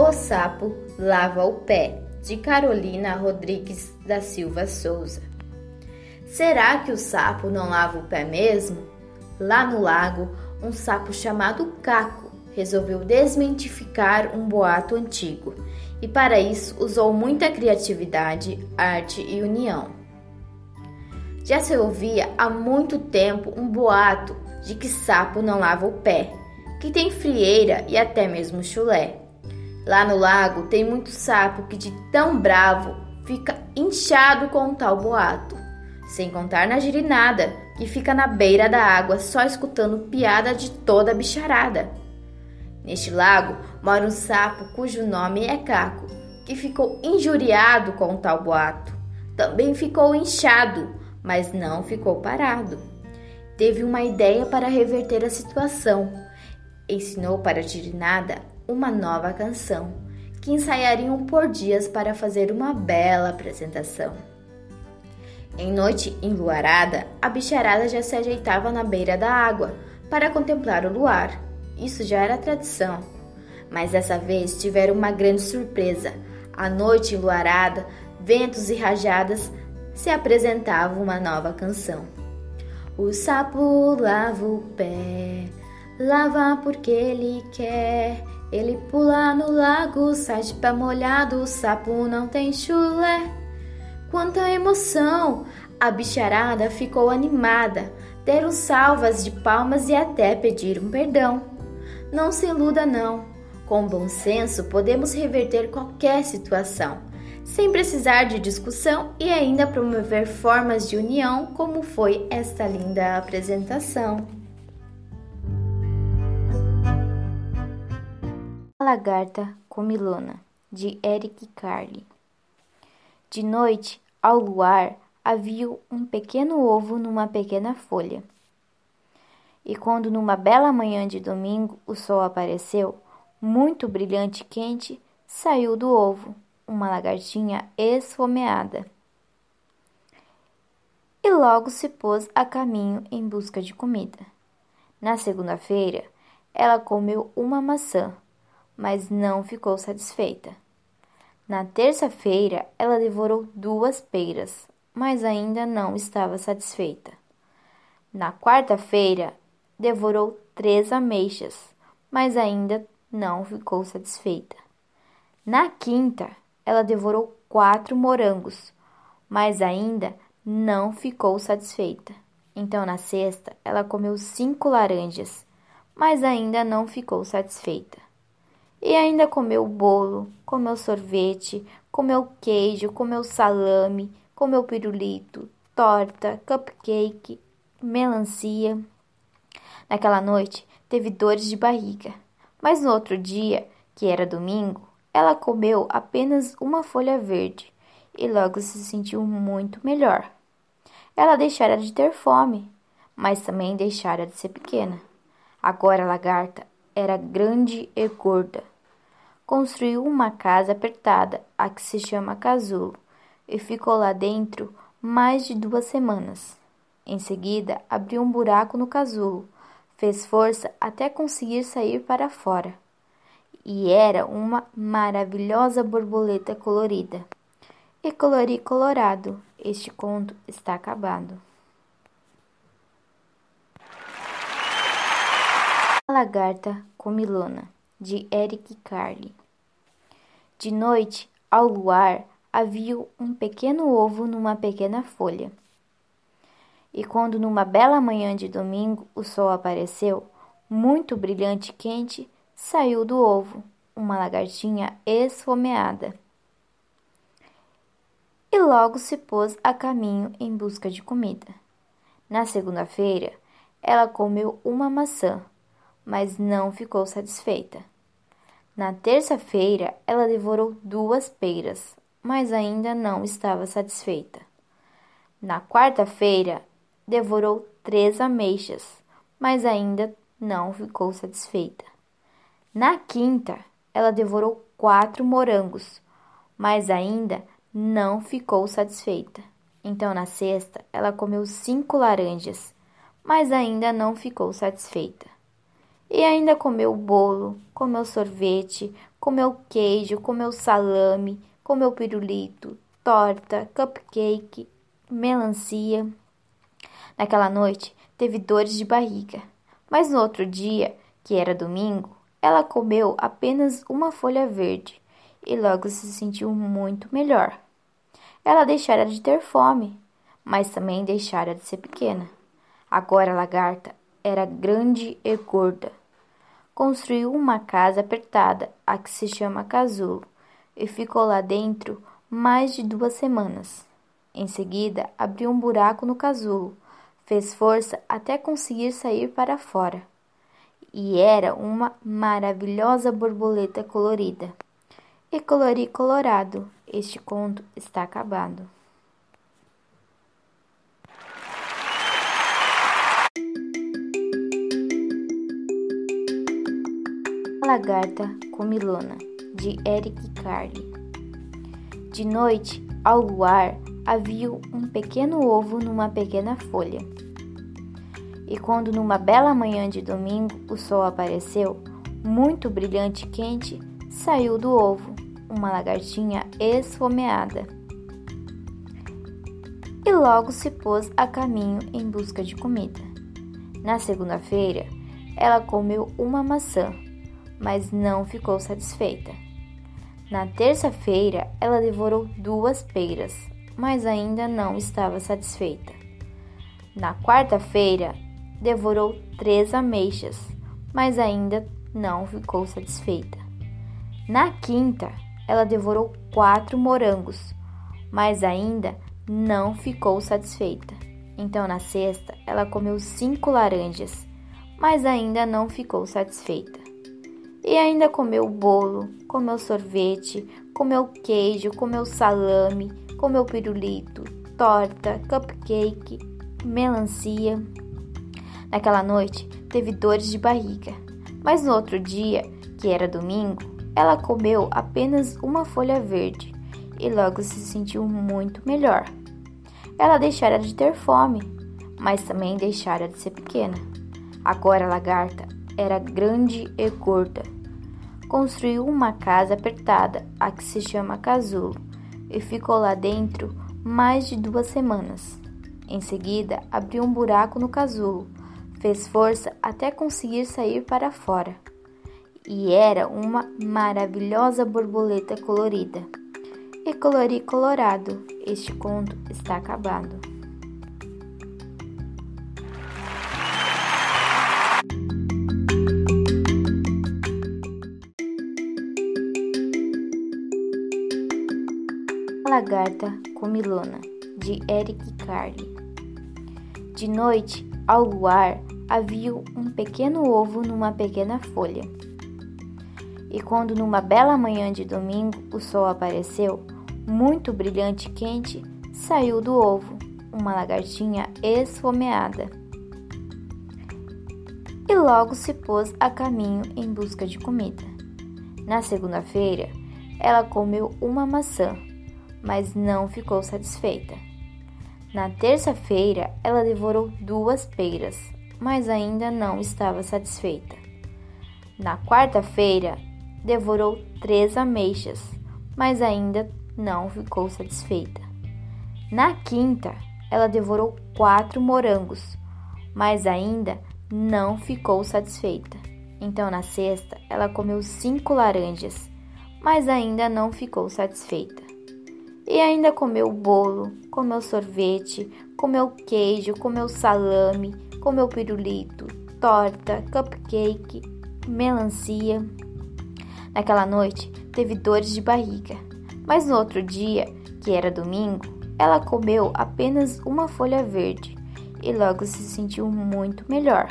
O Sapo Lava o Pé, de Carolina Rodrigues da Silva Souza. Será que o sapo não lava o pé mesmo? Lá no lago, um sapo chamado Caco resolveu desmentificar um boato antigo e, para isso, usou muita criatividade, arte e união. Já se ouvia há muito tempo um boato de que sapo não lava o pé, que tem frieira e até mesmo chulé. Lá no lago tem muito sapo que de tão bravo fica inchado com um tal boato. Sem contar na girinada, que fica na beira da água só escutando piada de toda a bicharada. Neste lago mora um sapo cujo nome é Caco, que ficou injuriado com o tal boato. Também ficou inchado, mas não ficou parado. Teve uma ideia para reverter a situação. Ensinou para a girinada uma nova canção, que ensaiariam por dias para fazer uma bela apresentação. Em noite enluarada, a bicharada já se ajeitava na beira da água para contemplar o luar. Isso já era tradição. Mas dessa vez tiveram uma grande surpresa. À noite enluarada, ventos e rajadas, se apresentava uma nova canção. O sapo lava o pé, lava porque ele quer. Ele pula no lago, sai de pé molhado, o sapo não tem chulé. Quanta emoção! A bicharada ficou animada, deram salvas de palmas e até pediram perdão. Não se iluda, não. Com bom senso, podemos reverter qualquer situação, sem precisar de discussão e ainda promover formas de união, como foi esta linda apresentação. Lagarta Comilona, de Eric Carle. De noite, ao luar, havia um pequeno ovo numa pequena folha. E quando numa bela manhã de domingo o sol apareceu, muito brilhante e quente, saiu do ovo uma lagartinha esfomeada. E logo se pôs a caminho em busca de comida. Na segunda-feira, ela comeu uma maçã mas não ficou satisfeita. Na terça-feira, ela devorou duas peiras, mas ainda não estava satisfeita. Na quarta-feira, devorou três ameixas, mas ainda não ficou satisfeita. Na quinta, ela devorou quatro morangos, mas ainda não ficou satisfeita. Então, na sexta, ela comeu cinco laranjas, mas ainda não ficou satisfeita. E ainda comeu bolo, comeu sorvete, comeu queijo, comeu salame, comeu pirulito, torta, cupcake, melancia. Naquela noite teve dores de barriga, mas no outro dia, que era domingo, ela comeu apenas uma folha verde e logo se sentiu muito melhor. Ela deixara de ter fome, mas também deixara de ser pequena. Agora a lagarta era grande e gorda construiu uma casa apertada, a que se chama casulo, e ficou lá dentro mais de duas semanas. Em seguida, abriu um buraco no casulo, fez força até conseguir sair para fora. E era uma maravilhosa borboleta colorida. E colori colorado, este conto está acabado. A lagarta comilona, de Eric Carle. De noite, ao luar, havia um pequeno ovo numa pequena folha. E quando numa bela manhã de domingo o sol apareceu, muito brilhante e quente, saiu do ovo uma lagartinha esfomeada. E logo se pôs a caminho em busca de comida. Na segunda-feira, ela comeu uma maçã, mas não ficou satisfeita. Na terça-feira, ela devorou duas peiras, mas ainda não estava satisfeita. Na quarta-feira, devorou três ameixas, mas ainda não ficou satisfeita. Na quinta, ela devorou quatro morangos, mas ainda não ficou satisfeita. Então, na sexta, ela comeu cinco laranjas, mas ainda não ficou satisfeita. E ainda comeu bolo, comeu sorvete, comeu queijo, comeu salame, comeu pirulito, torta, cupcake, melancia. Naquela noite teve dores de barriga, mas no outro dia, que era domingo, ela comeu apenas uma folha verde e logo se sentiu muito melhor. Ela deixara de ter fome, mas também deixara de ser pequena. Agora a lagarta era grande e gorda. Construiu uma casa apertada, a que se chama casulo, e ficou lá dentro mais de duas semanas. Em seguida, abriu um buraco no casulo, fez força até conseguir sair para fora. E era uma maravilhosa borboleta colorida. E colori colorado, este conto está acabado. Lagarta Comilona, de Eric Carle. De noite, ao luar, havia um pequeno ovo numa pequena folha. E quando numa bela manhã de domingo o sol apareceu, muito brilhante e quente, saiu do ovo uma lagartinha esfomeada. E logo se pôs a caminho em busca de comida. Na segunda-feira, ela comeu uma maçã, mas não ficou satisfeita. Na terça-feira, ela devorou duas peiras, mas ainda não estava satisfeita. Na quarta-feira, devorou três ameixas, mas ainda não ficou satisfeita. Na quinta, ela devorou quatro morangos, mas ainda não ficou satisfeita. Então, na sexta, ela comeu cinco laranjas, mas ainda não ficou satisfeita. E ainda comeu bolo, comeu sorvete, comeu queijo, comeu salame, comeu pirulito, torta, cupcake, melancia. Naquela noite teve dores de barriga, mas no outro dia, que era domingo, ela comeu apenas uma folha verde e logo se sentiu muito melhor. Ela deixara de ter fome, mas também deixara de ser pequena. Agora a lagarta era grande e gorda. Construiu uma casa apertada, a que se chama casulo, e ficou lá dentro mais de duas semanas. Em seguida, abriu um buraco no casulo, fez força até conseguir sair para fora. E era uma maravilhosa borboleta colorida. E colori colorado, este conto está acabado. Lagarta Comilona, de Eric Carle. De noite, ao luar, havia um pequeno ovo numa pequena folha. E quando numa bela manhã de domingo o sol apareceu, muito brilhante e quente, saiu do ovo uma lagartinha esfomeada. E logo se pôs a caminho em busca de comida. Na segunda-feira, ela comeu uma maçã mas não ficou satisfeita. Na terça-feira, ela devorou duas peiras, mas ainda não estava satisfeita. Na quarta-feira, devorou três ameixas, mas ainda não ficou satisfeita. Na quinta, ela devorou quatro morangos, mas ainda não ficou satisfeita. Então, na sexta, ela comeu cinco laranjas, mas ainda não ficou satisfeita. E ainda comeu bolo, comeu sorvete, comeu queijo, comeu salame, comeu pirulito, torta, cupcake, melancia. Naquela noite teve dores de barriga, mas no outro dia, que era domingo, ela comeu apenas uma folha verde e logo se sentiu muito melhor.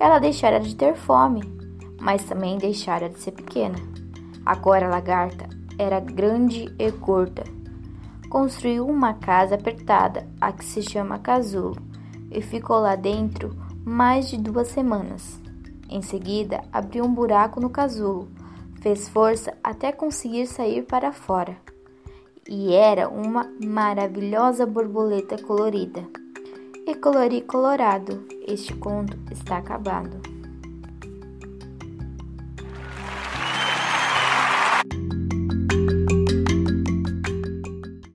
Ela deixara de ter fome, mas também deixara de ser pequena. Agora a lagarta era grande e gorda construiu uma casa apertada, a que se chama casulo, e ficou lá dentro mais de duas semanas. Em seguida, abriu um buraco no casulo, fez força até conseguir sair para fora. E era uma maravilhosa borboleta colorida. E colori colorado, este conto está acabado.